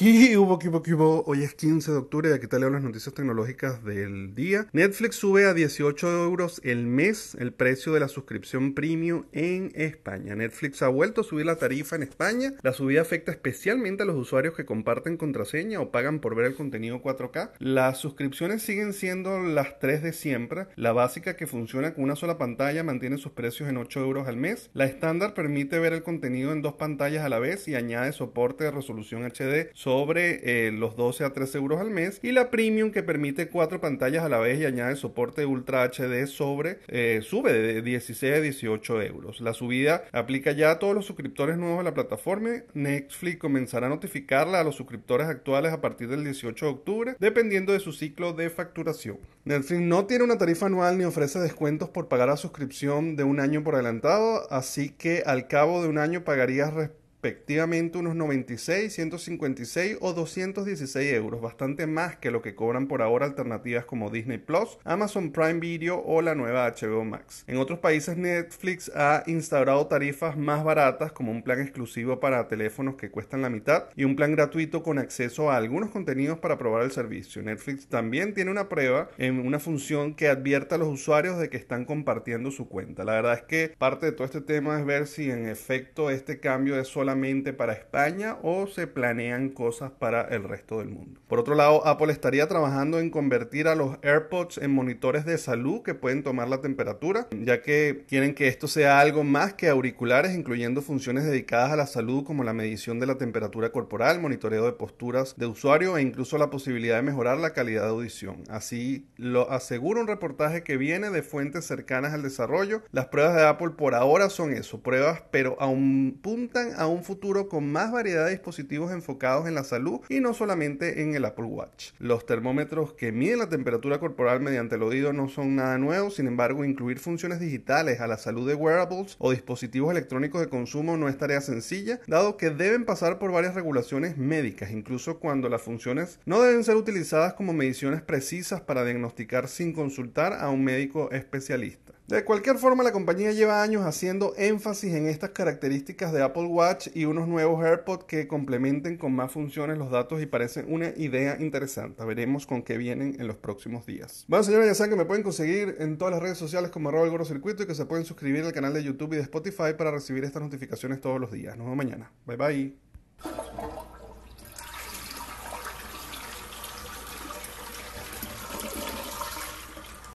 ¿Qué hubo, hubo, hubo? Hoy es 15 de octubre y aquí te leo las noticias tecnológicas del día. Netflix sube a 18 euros el mes el precio de la suscripción premium en España. Netflix ha vuelto a subir la tarifa en España. La subida afecta especialmente a los usuarios que comparten contraseña o pagan por ver el contenido 4K. Las suscripciones siguen siendo las tres de siempre. La básica que funciona con una sola pantalla mantiene sus precios en 8 euros al mes. La estándar permite ver el contenido en dos pantallas a la vez y añade soporte de resolución HD sobre eh, los 12 a 13 euros al mes. Y la premium que permite cuatro pantallas a la vez y añade soporte Ultra HD sobre eh, sube de 16 a 18 euros. La subida aplica ya a todos los suscriptores nuevos a la plataforma. Netflix comenzará a notificarla a los suscriptores actuales a partir del 18 de octubre, dependiendo de su ciclo de facturación. Netflix no tiene una tarifa anual ni ofrece descuentos por pagar la suscripción de un año por adelantado, así que al cabo de un año pagarías unos 96, 156 o 216 euros, bastante más que lo que cobran por ahora alternativas como Disney Plus, Amazon Prime Video o la nueva HBO Max. En otros países Netflix ha instaurado tarifas más baratas como un plan exclusivo para teléfonos que cuestan la mitad y un plan gratuito con acceso a algunos contenidos para probar el servicio. Netflix también tiene una prueba en una función que advierte a los usuarios de que están compartiendo su cuenta. La verdad es que parte de todo este tema es ver si en efecto este cambio es solamente para España o se planean cosas para el resto del mundo. Por otro lado, Apple estaría trabajando en convertir a los AirPods en monitores de salud que pueden tomar la temperatura, ya que quieren que esto sea algo más que auriculares, incluyendo funciones dedicadas a la salud como la medición de la temperatura corporal, monitoreo de posturas de usuario e incluso la posibilidad de mejorar la calidad de audición. Así lo asegura un reportaje que viene de fuentes cercanas al desarrollo. Las pruebas de Apple por ahora son eso, pruebas, pero apuntan a un futuro con más variedad de dispositivos enfocados en la salud y no solamente en el Apple Watch. Los termómetros que miden la temperatura corporal mediante el oído no son nada nuevo, sin embargo incluir funciones digitales a la salud de wearables o dispositivos electrónicos de consumo no es tarea sencilla, dado que deben pasar por varias regulaciones médicas, incluso cuando las funciones no deben ser utilizadas como mediciones precisas para diagnosticar sin consultar a un médico especialista. De cualquier forma, la compañía lleva años haciendo énfasis en estas características de Apple Watch y unos nuevos AirPods que complementen con más funciones los datos y parecen una idea interesante. Veremos con qué vienen en los próximos días. Bueno, señores, ya saben que me pueden conseguir en todas las redes sociales como arroba el circuito y que se pueden suscribir al canal de YouTube y de Spotify para recibir estas notificaciones todos los días. Nos vemos mañana. Bye bye.